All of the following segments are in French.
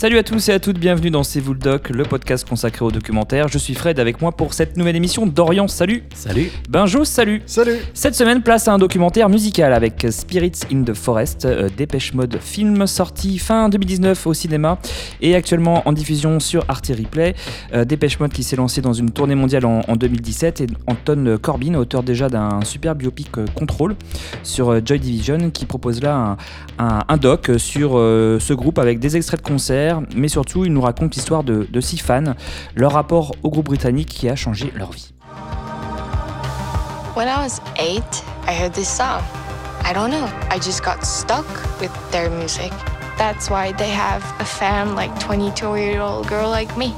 Salut à tous et à toutes, bienvenue dans C'est vous le doc, le podcast consacré au documentaire. Je suis Fred avec moi pour cette nouvelle émission d'Orient. Salut Salut Benjo, salut Salut Cette semaine, place à un documentaire musical avec Spirits in the Forest, euh, Dépêche Mode, film sorti fin 2019 au cinéma et actuellement en diffusion sur Arte Replay. Euh, Dépêche Mode qui s'est lancé dans une tournée mondiale en, en 2017 et Anton Corbin, auteur déjà d'un super biopic euh, Control sur euh, Joy Division, qui propose là un, un- un doc sur euh, ce groupe avec des extraits de concerts, mais surtout il nous raconte l'histoire de, de six fans, leur rapport au groupe britannique qui a changé leur vie. When I was eight, I heard this song. I don't know. I just got stuck with their music. That's why they have a fan like 22 year old girl like me.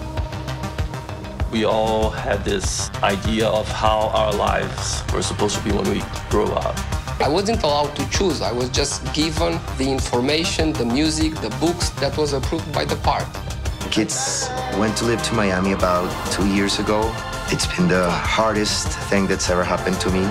we all had this idea of how our lives were supposed to be when we grow up. I wasn't allowed to choose. I was just given the information, the music, the books that was approved by the park. Kids went to live to Miami about two years ago. It's been the hardest thing that's ever happened to me.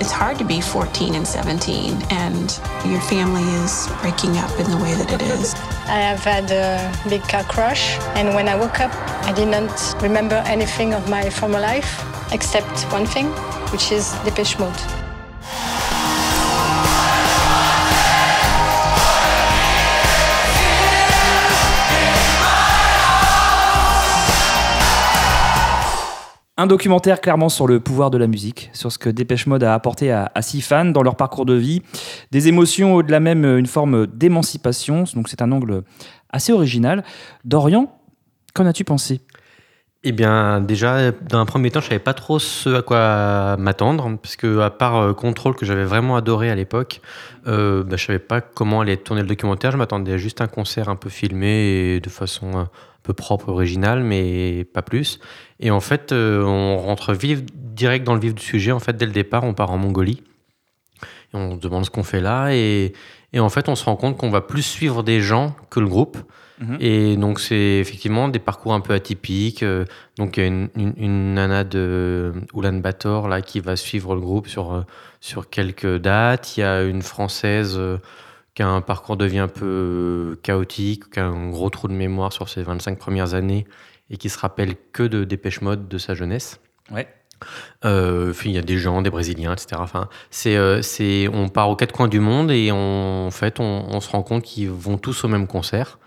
It's hard to be 14 and 17 and your family is breaking up in the way that it is. I have had a big car crash, and when I woke up, I didn't remember anything of my former life except one thing, which is Depeche Mode. Un documentaire clairement sur le pouvoir de la musique, sur ce que Dépêche Mode a apporté à, six fans dans leur parcours de vie, des émotions au-delà même euh, une forme d'émancipation, donc c'est un angle assez original. Dorian, qu'en as-tu pensé? Eh bien, déjà, dans un premier temps, je savais pas trop ce à quoi m'attendre, parce que à part euh, Control que j'avais vraiment adoré à l'époque, euh, bah, je savais pas comment allait tourner le documentaire. Je m'attendais à juste un concert un peu filmé de façon un peu propre, originale, mais pas plus. Et en fait, euh, on rentre direct dans le vif du sujet. En fait, dès le départ, on part en Mongolie. Et on se demande ce qu'on fait là. Et en fait, on se rend compte qu'on va plus suivre des gens que le groupe. Mhm. Et donc, c'est effectivement des parcours un peu atypiques. Euh, Donc, il y a une, une, une nana de Ulaanbaatar là, qui va suivre le groupe sur, euh, sur quelques dates. Il y a une Française euh, qui a un parcours de vie un peu chaotique, qui a un gros trou de mémoire sur ses 25 premières années et qui se rappelle que de Dépêche Mode de sa jeunesse. Ouais. Euh, il y a des gens, des Brésiliens, etc. Enfin, c'est, euh, c'est, on part aux quatre coins du monde et on, en fait, on, on se rend compte qu'ils vont tous au même concert.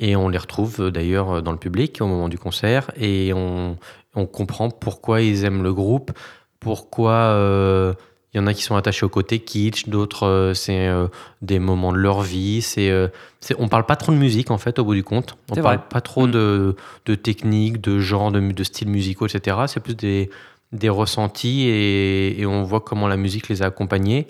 Et on les retrouve euh, d'ailleurs euh, dans le public au moment du concert. Et on, on comprend pourquoi ils aiment le groupe, pourquoi euh, il y en a qui sont attachés au côté kitsch, d'autres euh, c'est euh, des moments de leur vie. C'est, euh, c'est, on parle pas trop de musique en fait au bout du compte. On C'est parle vrai. pas trop Mm. de, de techniques, de genres, de, de styles musicaux, etc. C'est plus des, des ressentis et, et on voit comment la musique les a accompagnés.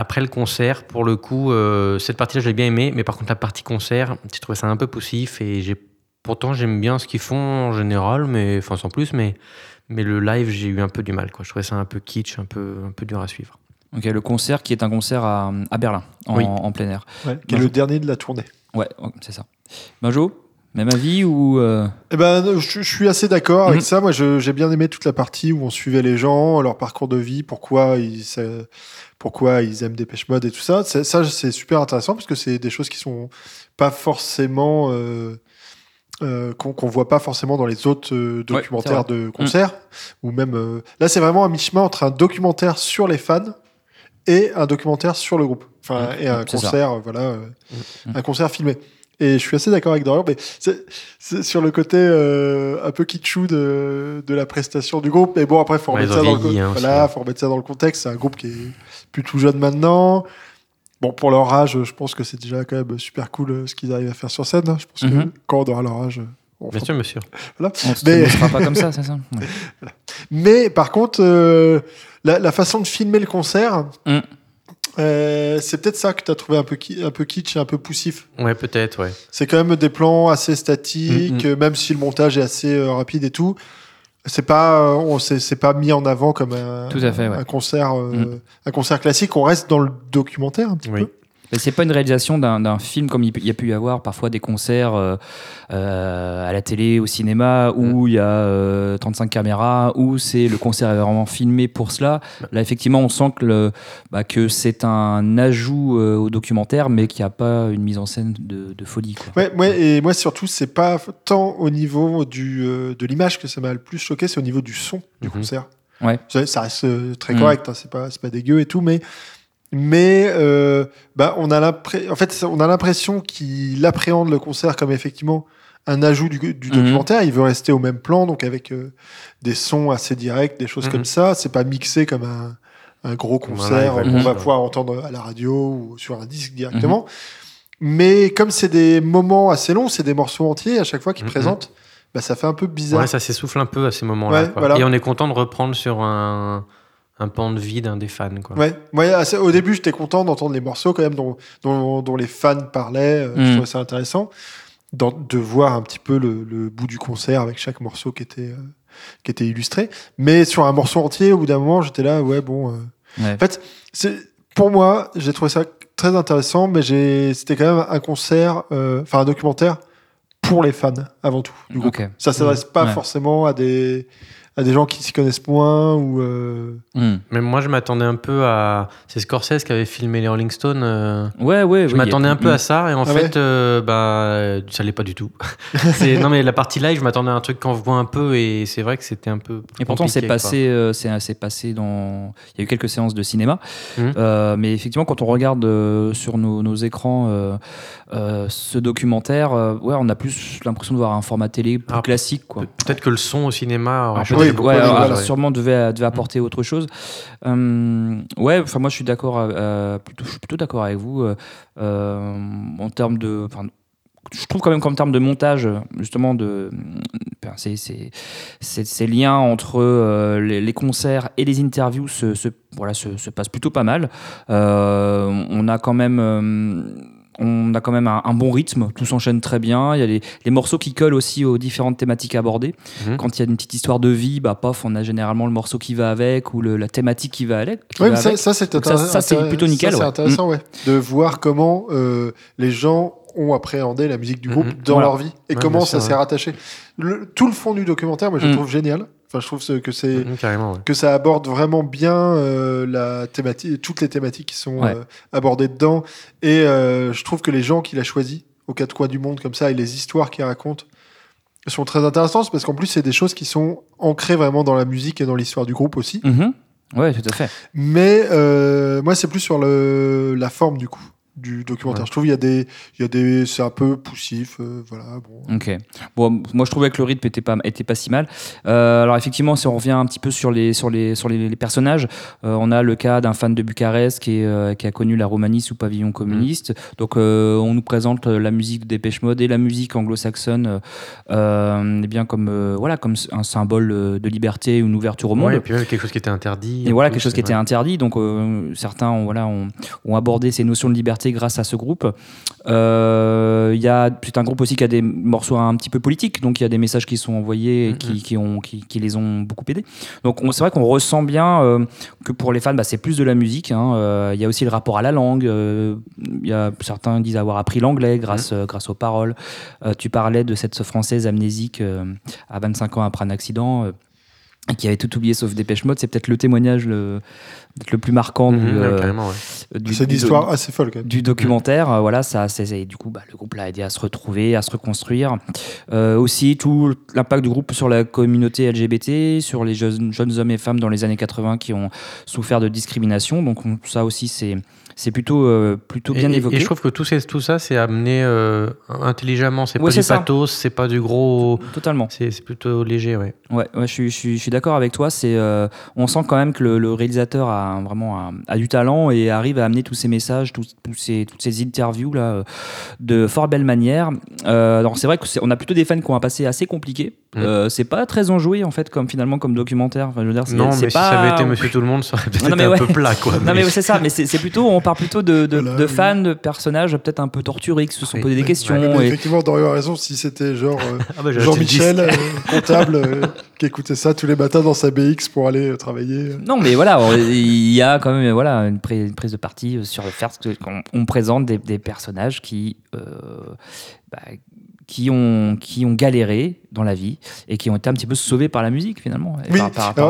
Après le concert, pour le coup, euh, cette partie-là, j'ai bien aimé, mais par contre, la partie concert, j'ai trouvé ça un peu poussif et j'ai pourtant j'aime bien ce qu'ils font en général, mais enfin sans plus, mais mais le live, j'ai eu un peu du mal. Quoi. Je trouvais ça un peu kitsch, un peu un peu dur à suivre. Ok, le concert qui est un concert à, à Berlin, en, Oui. en plein air. Ouais, qui est le dernier de la tournée. Ouais, ouais, c'est ça. Benjo, même avis ou... euh, Eh ben, je, je suis assez d'accord avec Mhm. ça. Moi, j'ai bien aimé toute la partie où on suivait les gens, leur parcours de vie, pourquoi ils, ça- pourquoi ils aiment Dépêche Mode et tout ça. Ça, c'est super intéressant parce que c'est des choses qui sont pas forcément euh, euh, qu'on qu'on voit pas forcément dans les autres documentaires de concerts ou même là, c'est vraiment un mi-chemin entre un documentaire sur les fans et un documentaire sur le groupe. Enfin, et un ça. concert, voilà, Mhm. un concert filmé. Et je suis assez d'accord avec Dorian, mais c'est sur le côté euh, un peu kitschou de, de la prestation du groupe. Mais bon, après, faut remettre ça dans vieilli, hein, voilà, faut remettre ça dans le contexte. C'est un groupe qui est plus tout jeune maintenant. Bon, pour leur âge, je pense que c'est déjà quand même super cool euh, ce qu'ils arrivent à faire sur scène. Je pense Mhm. que quand on aura leur âge, on Bien fera- sûr, monsieur. voilà. on se Mais- ne sera pas comme ça, c'est ça Ouais. Mais par contre, euh, la, la façon de filmer le concert, Mm. Euh, c'est peut-être ça que tu as trouvé un peu, ki- un peu kitsch et un peu poussif. Ouais, peut-être, ouais. C'est quand même des plans assez statiques, Mm, euh, même si le montage est assez euh, rapide et tout. C'est pas, euh, on c'est c'est pas mis en avant comme un, Tout à fait, ouais. un concert, euh, Mm. un concert classique. On reste dans le documentaire un petit Oui. peu. Mais c'est pas une réalisation d'un d'un film comme il, y a pu y avoir parfois des concerts euh, euh, à la télé, au cinéma, où il y a euh, 35 caméras, où c'est le concert est vraiment filmé pour cela. Là, effectivement, on sent que, le- bah, que c'est un ajout euh, au documentaire, mais qu'il n'y a pas une mise en scène de, de folie. Quoi. Ouais, ouais, et moi surtout, c'est pas tant au niveau du, euh, de l'image que ça m'a le plus choqué, c'est au niveau du son du Mhm. concert. Ouais. Ça, ça reste très Mhm. correct, hein, c'est pas, c'est pas dégueu et tout, mais, mais euh, bah, on a l'impression, en fait, on a l'impression qu'il appréhende le concert comme effectivement un ajout du, du Mhm. documentaire. Il veut rester au même plan, donc avec euh, des sons assez directs, des choses Mhm. comme ça. C'est pas mixé comme un, un gros concert qu'on va Mhm. pouvoir entendre à la radio ou sur un disque directement. Mais comme c'est des moments assez longs, c'est des morceaux entiers à chaque fois qu'ils Mhm. présentent, bah, ça fait un peu bizarre. Ouais, ça s'essouffle un peu à ces moments-là. Ouais, quoi. voilà. Et on est content de reprendre sur un, un pan de vie d'un des fans. Quoi. Ouais, assez- au début, j'étais content d'entendre les morceaux quand même dont, dont, dont les fans parlaient. euh, Je Mm. trouvais ça intéressant de voir un petit peu le, le bout du concert avec chaque morceau qui était, euh, qui était illustré. Mais sur un morceau entier, au bout d'un moment, j'étais là, ouais, bon. euh, Ouais. En fait, c'est pour moi, j'ai trouvé ça très intéressant, mais j'ai c'était quand même un concert, euh, enfin un documentaire pour les fans avant tout. Du groupe. Ok. Ça s'adresse pas Ouais. forcément à des à des gens qui s'y connaissent moins ou. euh, Hmm. Mais moi, je m'attendais un peu à. C'est Scorsese qui avait filmé les Rolling Stones. euh, Ouais, ouais. Je oui, m'attendais a- un peu hmm. à ça et en Ah fait, euh, bah, ça l'est pas du tout. C'est- non mais la partie live, je m'attendais à un truc qu'on voit un peu et c'est vrai que c'était un peu. Et pourtant, c'est passé, euh, c'est c'est passé dans. Il y a eu quelques séances de cinéma, Mhm. Euh, mais effectivement, quand on regarde euh, sur nos, nos écrans euh, euh, ce documentaire, euh, ouais, on a plus l'impression de voir un format télé plus Ah, classique, quoi. Peut-être que le son au cinéma aurait Ah, oui, ouais, alors, sûrement devait, devait apporter autre chose. Euh, ouais, enfin moi je suis d'accord, euh, plutôt, je suis plutôt d'accord avec vous euh, euh, en termes de. je trouve quand même qu'en termes de montage, justement, de ces, ces, ces- ces liens entre euh, les, les concerts et les interviews se, se- voilà, se, se passent plutôt pas mal. Euh, on a quand même. euh, on a quand même un, un bon rythme, tout s'enchaîne très bien. Il y a les, les morceaux qui collent aussi aux différentes thématiques abordées. Mhm. Quand il y a une petite histoire de vie, bah, pof, on a généralement le morceau qui va avec ou le- la thématique qui va avec. qui Ouais, va mais ça, avec. ça, c'est ça- ça, plutôt nickel, ça, c'est ouais. intéressant, ouais. De voir comment euh, les gens ont appréhendé la musique du groupe Mhm. dans Voilà. leur vie et Ouais, comment ça s'est ouais. rattaché. Le- tout le fond du documentaire, moi, je le Mhm. trouve génial. Enfin, je trouve que c'est Mhm, ouais. que ça aborde vraiment bien euh, la thématique, toutes les thématiques qui sont Ouais. euh, abordées dedans. Et euh, je trouve que les gens qu'il a choisis aux quatre coins du monde comme ça et les histoires qu'il raconte sont très intéressantes parce qu'en plus c'est des choses qui sont ancrées vraiment dans la musique et dans l'histoire du groupe aussi. Mhm. Ouais, tout à fait. Mais euh, moi, c'est plus sur le, la forme du coup du documentaire. Ouais. Je trouve il y a des, il y a des, c'est un peu poussif, euh, voilà. Bon. Ok. Bon, moi je trouvais que le rythme était pas, était pas si mal. Euh, alors effectivement, si on revient un petit peu sur les, sur les, sur les, les personnages, euh, on a le cas d'un fan de Bucarest qui, est, euh, qui a connu la Roumanie sous pavillon communiste. Donc euh, on nous présente la musique des Dépêche Mode et la musique anglo-saxonne, eh bien comme euh, voilà comme un symbole de liberté, une ouverture au monde. Ouais, et puis même quelque chose qui était interdit. Et voilà, plus, quelque chose qui ouais. était interdit. Donc, euh, certains ont, voilà, ont, ont abordé ces notions de liberté grâce à ce groupe. Euh, Il y a c'est un groupe aussi qui a des morceaux un petit peu politiques. Donc, il y a des messages qui sont envoyés et qui, qui ont, qui, qui les ont beaucoup aidés. Donc, on- c'est vrai qu'on ressent bien euh, que pour les fans, bah, c'est plus de la musique. hein. Euh, Il y a aussi le rapport à la langue. Il y a, certains disent avoir appris l'anglais grâce, euh, grâce aux paroles. Tu parlais de cette française amnésique à 25 ans après un accident. qui avait tout oublié sauf Dépêche Mode, c'est peut-être le témoignage le, le plus marquant Mhm, du, ouais, euh, ouais. du, du- histoire assez folle quand même. du documentaire. euh, voilà, ça, c'est, du coup, bah, le groupe l'a aidé à se retrouver, à se reconstruire. Euh, aussi, tout l'impact du groupe sur la communauté LGBT, sur les jeunes, jeunes hommes et femmes dans les années 80 qui ont souffert de discrimination. Donc, on- ça aussi, c'est, c'est plutôt, euh, plutôt bien et, évoqué. Et je trouve que tout, ces- tout ça, c'est amené euh, intelligemment. C'est Ouais, pas c'est du ça. pathos, c'est pas du gros. Totalement. C'est c'est plutôt léger, ouais. Ouais, ouais, je suis, je suis, je suis d'accord avec toi. C'est, euh, on sent quand même que le, le réalisateur a un- vraiment un- a du talent et arrive à amener tous ces messages, tous, tous ces, toutes ces interviews là, euh, de fort belle manière. Euh, alors c'est vrai que c'est- on a plutôt des fans qui ont un passé assez compliqué. Mm. Euh, c'est pas très enjoué en fait, comme finalement comme documentaire. Enfin, je veux dire, c'est, Non, c'est mais pas... si ça avait été Monsieur Tout le Monde, ça aurait peut-être mais été un ouais. peu plat, quoi. Non mais c'est ça, mais c'est, c'est plutôt, on part plutôt de, de, Voilà, de oui. fans, de personnages peut-être un peu torturés, qui se sont Oui, posés des questions. ouais. Mais et- effectivement, Dorian a raison. Si c'était genre euh, Ah bah, Jean-Michel, euh, comptable, euh, qui écoutait ça tous les matins dans sa BX pour aller euh, travailler. Non, mais voilà, on- il y a quand même voilà, une, prise- une prise de parti euh, sur le fait qu'on on présente des, des personnages qui, euh, bah, qui, ont, qui ont galéré dans la vie et qui ont été un petit peu sauvés par la musique finalement. et Oui,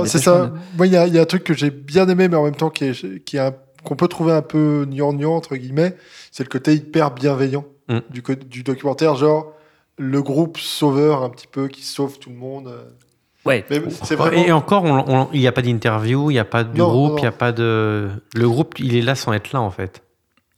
c'est ça. Moi, il y a, il y a un truc que j'ai bien aimé, mais en même temps qui est, qui est un- qu'on peut trouver un peu gnangnan, entre guillemets, c'est le côté hyper bienveillant Mm. du, du documentaire, genre le groupe sauveur un petit peu qui sauve tout le monde. Ouais. Mais c'est vraiment... Et encore, il n'y a pas d'interview, il n'y a pas de Non, groupe, il n'y a pas de. Le groupe, il est là sans être là, en fait.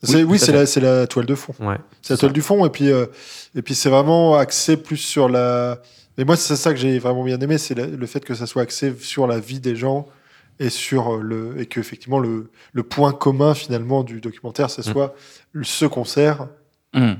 C'est- oui, c'est la, c'est la toile de fond. Ouais. C'est la toile du fond, et puis, euh, et puis c'est vraiment axé plus sur la. Mais moi, c'est ça que j'ai vraiment bien aimé, c'est le fait que ça soit axé sur la vie des gens et sur euh, le et que effectivement le, le point commun finalement du documentaire, ce soit le- ce concert. Hum.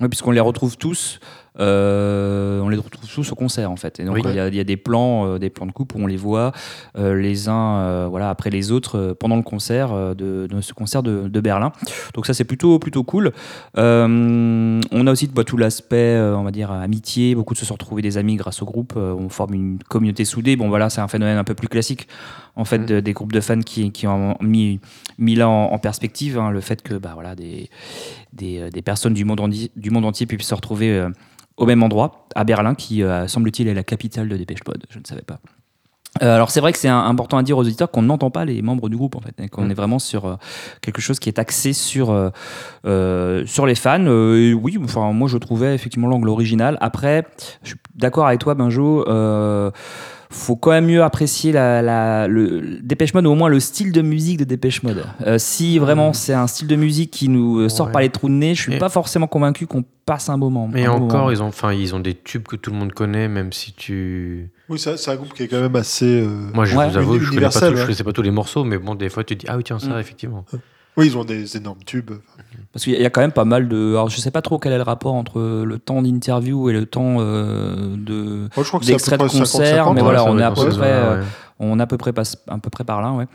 Oui, puisqu'on les retrouve tous, euh, on les retrouve tous au concert en fait. Et donc Oui. il y, a- il y a des plans, euh, des plans de coupe où on les voit euh, les uns, euh, voilà, après les autres euh, pendant le concert euh, de, de ce concert de, de Berlin. Donc ça c'est plutôt plutôt cool. Euh, on a aussi bah, tout l'aspect, euh, on va dire amitié. Beaucoup de se sont retrouvés des amis grâce au groupe. Euh, on forme une communauté soudée. Bon voilà, c'est un phénomène un peu plus classique en fait de- des groupes de fans qui, qui ont mis mis là en, en perspective hein, le fait que bah voilà des des, euh, des personnes du monde, du monde entier puissent se retrouver euh, au même endroit, à Berlin, qui euh, semble-t-il est la capitale de Dépêche Mode. Je ne savais pas. Euh, alors c'est vrai que c'est important à dire aux auditeurs qu'on n'entend pas les membres du groupe en fait, qu'on Mm. est vraiment sur euh, quelque chose qui est axé sur euh, sur les fans. Et oui, enfin moi je trouvais effectivement l'angle original. Après, je suis d'accord avec toi Benjo. Faut quand même mieux apprécier la, la- le Dépêche Mode, ou au moins le style de musique de Dépêche Mode. Euh, si vraiment c'est un style de musique qui nous euh, sort Ouais. par les trous de nez, je suis Et- pas forcément convaincu qu'on passe un moment. Mais un bon moment. encore, ils ont, enfin, ils ont des tubes que tout le monde connaît, même si tu. Oui, c'est un groupe qui est quand même assez. euh, Moi, je Ouais. vous avoue, je connais, pas tout- je connaissais pas tous les morceaux, mais bon, des fois, tu dis, ah oui, tiens, ça, Mm. effectivement. Oui, ils ont des énormes tubes. Parce qu'il y a quand même pas mal de. Alors je sais pas trop quel est le rapport entre le temps d'interview et le temps euh, de. Moi, je crois que c'est à D'extrait peu de concert, 50-50. mais voilà, on est à peu près, euh, ouais. On est à peu près, pas, à peu près par là, ouais.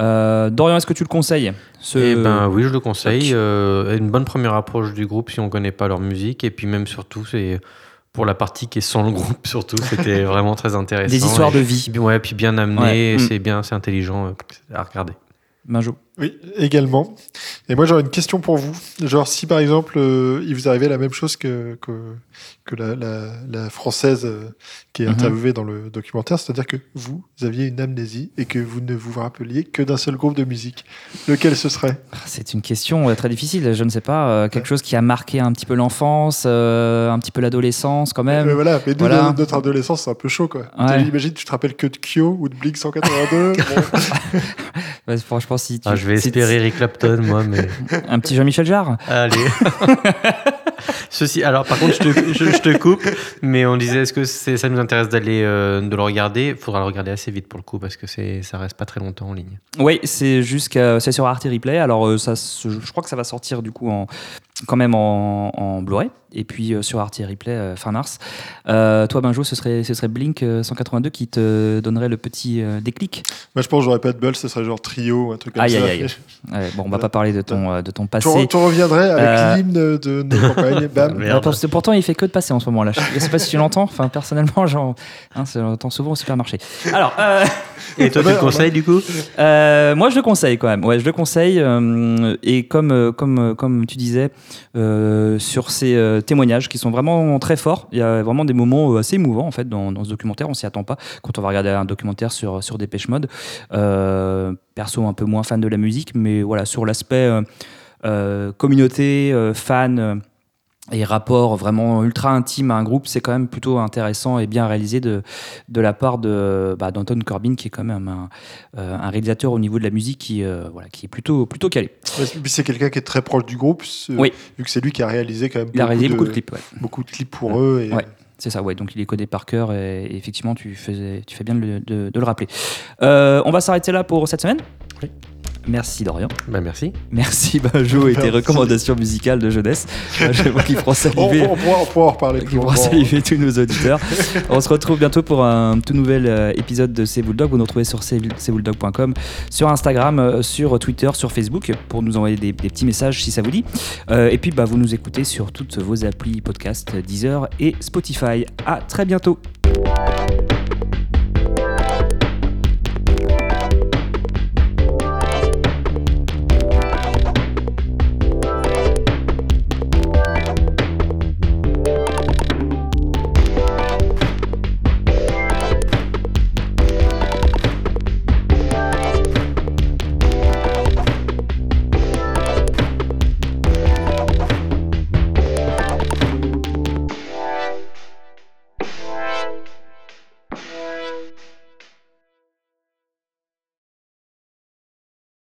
Euh, Dorian, est-ce que tu le conseilles ce... Eh ben oui, je le conseille. Euh, une bonne première approche du groupe si on connaît pas leur musique. Et puis même surtout, c'est pour la partie qui est sans le groupe, surtout, c'était vraiment très intéressant. Des histoires Et- de vie. Ouais, puis bien amené, Ouais. et Mm. c'est bien, c'est intelligent à regarder. Benjo. Oui, également. Et moi, j'aurais une question pour vous. Genre, si par exemple, euh, il vous arrivait la même chose que, que, que la, la, la française euh, qui est Mhm. interviewée dans le documentaire, c'est-à-dire que vous aviez une amnésie et que vous ne vous rappeliez que d'un seul groupe de musique, lequel ce serait? C'est une question très difficile, je ne sais pas. euh, quelque chose qui a marqué un petit peu l'enfance, euh, un petit peu l'adolescence quand même. Voilà, mais nous, Voilà. notre- notre adolescence, c'est un peu chaud, quoi. Ouais. Imagine, tu te rappelles que de Kyo ou de Blink 182 Bon, Ouais, franchement, si tu. Ah, je vais espérer Eric Clapton, moi, mais Un petit Jean-Michel Jarre allez. Ceci, alors par contre, je te, je- je te coupe, mais on disait, est-ce que ça nous intéresse d'aller euh, de le regarder? Il faudra le regarder assez vite pour le coup, parce que c'est, ça reste pas très longtemps en ligne. Oui, c'est jusqu'à c'est sur Arte Replay. Alors euh, ça, je crois que ça va sortir du coup en quand même en, en Blu-ray et puis euh, sur Arte Replay euh, fin mars. Euh, toi Benjo, ce serait ce serait Blink euh, 182 qui te donnerait le petit euh, déclic? Moi, je pense que j'aurais pas de bol, ce serait genre trio, un truc comme Aïe, ça. aïe, aïe. Ouais, bon, on va pas parler de ton euh, de ton passé. tu reviendrais avec Euh, l'hymne de nos campagnes, bam. Merde. Pourtant, il fait que de passer en ce moment-là. Je sais pas si tu l'entends. Enfin, personnellement, j'en- hein, souvent au supermarché. Alors, euh, Et toi, tu le conseilles du coup? Euh, moi, je le conseille quand même. Ouais, je le conseille. euh, et comme, comme, comme tu disais, euh, sur ces euh, témoignages qui sont vraiment très forts, il y a vraiment des moments euh, assez émouvants en fait dans, ce documentaire. On s'y attend pas quand on va regarder un documentaire sur, sur Dépêche Mode. Euh, perso, un peu moins fan de la musique, mais voilà, sur l'aspect euh, euh, communauté, euh, fan. Et rapport vraiment ultra intime à un groupe, c'est quand même plutôt intéressant et bien réalisé de, de la part de bah, d'Anton Corbin, qui est quand même un, euh, un réalisateur au niveau de la musique qui, euh, voilà, qui est plutôt, plutôt calé. Ouais, c'est quelqu'un qui est très proche du groupe, Oui. vu que c'est lui qui a réalisé quand même Il a réalisé beaucoup de clips. ouais. beaucoup de clips pour eux. Et, Ouais. C'est ça, ouais. Donc il les connaît par cœur et, et effectivement, tu, faisais, tu fais bien de, le- de- de le rappeler. Euh, on va s'arrêter là pour cette semaine. Oui. Merci Dorian. Bah merci. Merci Benjo et tes recommandations musicales de jeunesse. Je vois qu'ils feront On, saliver. on pourra, on pourra en reparler. qui plus pourra longuement. saluer tous nos auditeurs. On se retrouve bientôt pour un tout nouvel euh, épisode de C'est Bulldog. Vous nous retrouvez sur cbulldog.com, sur Instagram, euh, sur Twitter, sur Facebook pour nous envoyer des, des petits messages si ça vous dit. Euh, et puis bah, vous nous écoutez sur toutes vos applis podcast Deezer et Spotify. À très bientôt.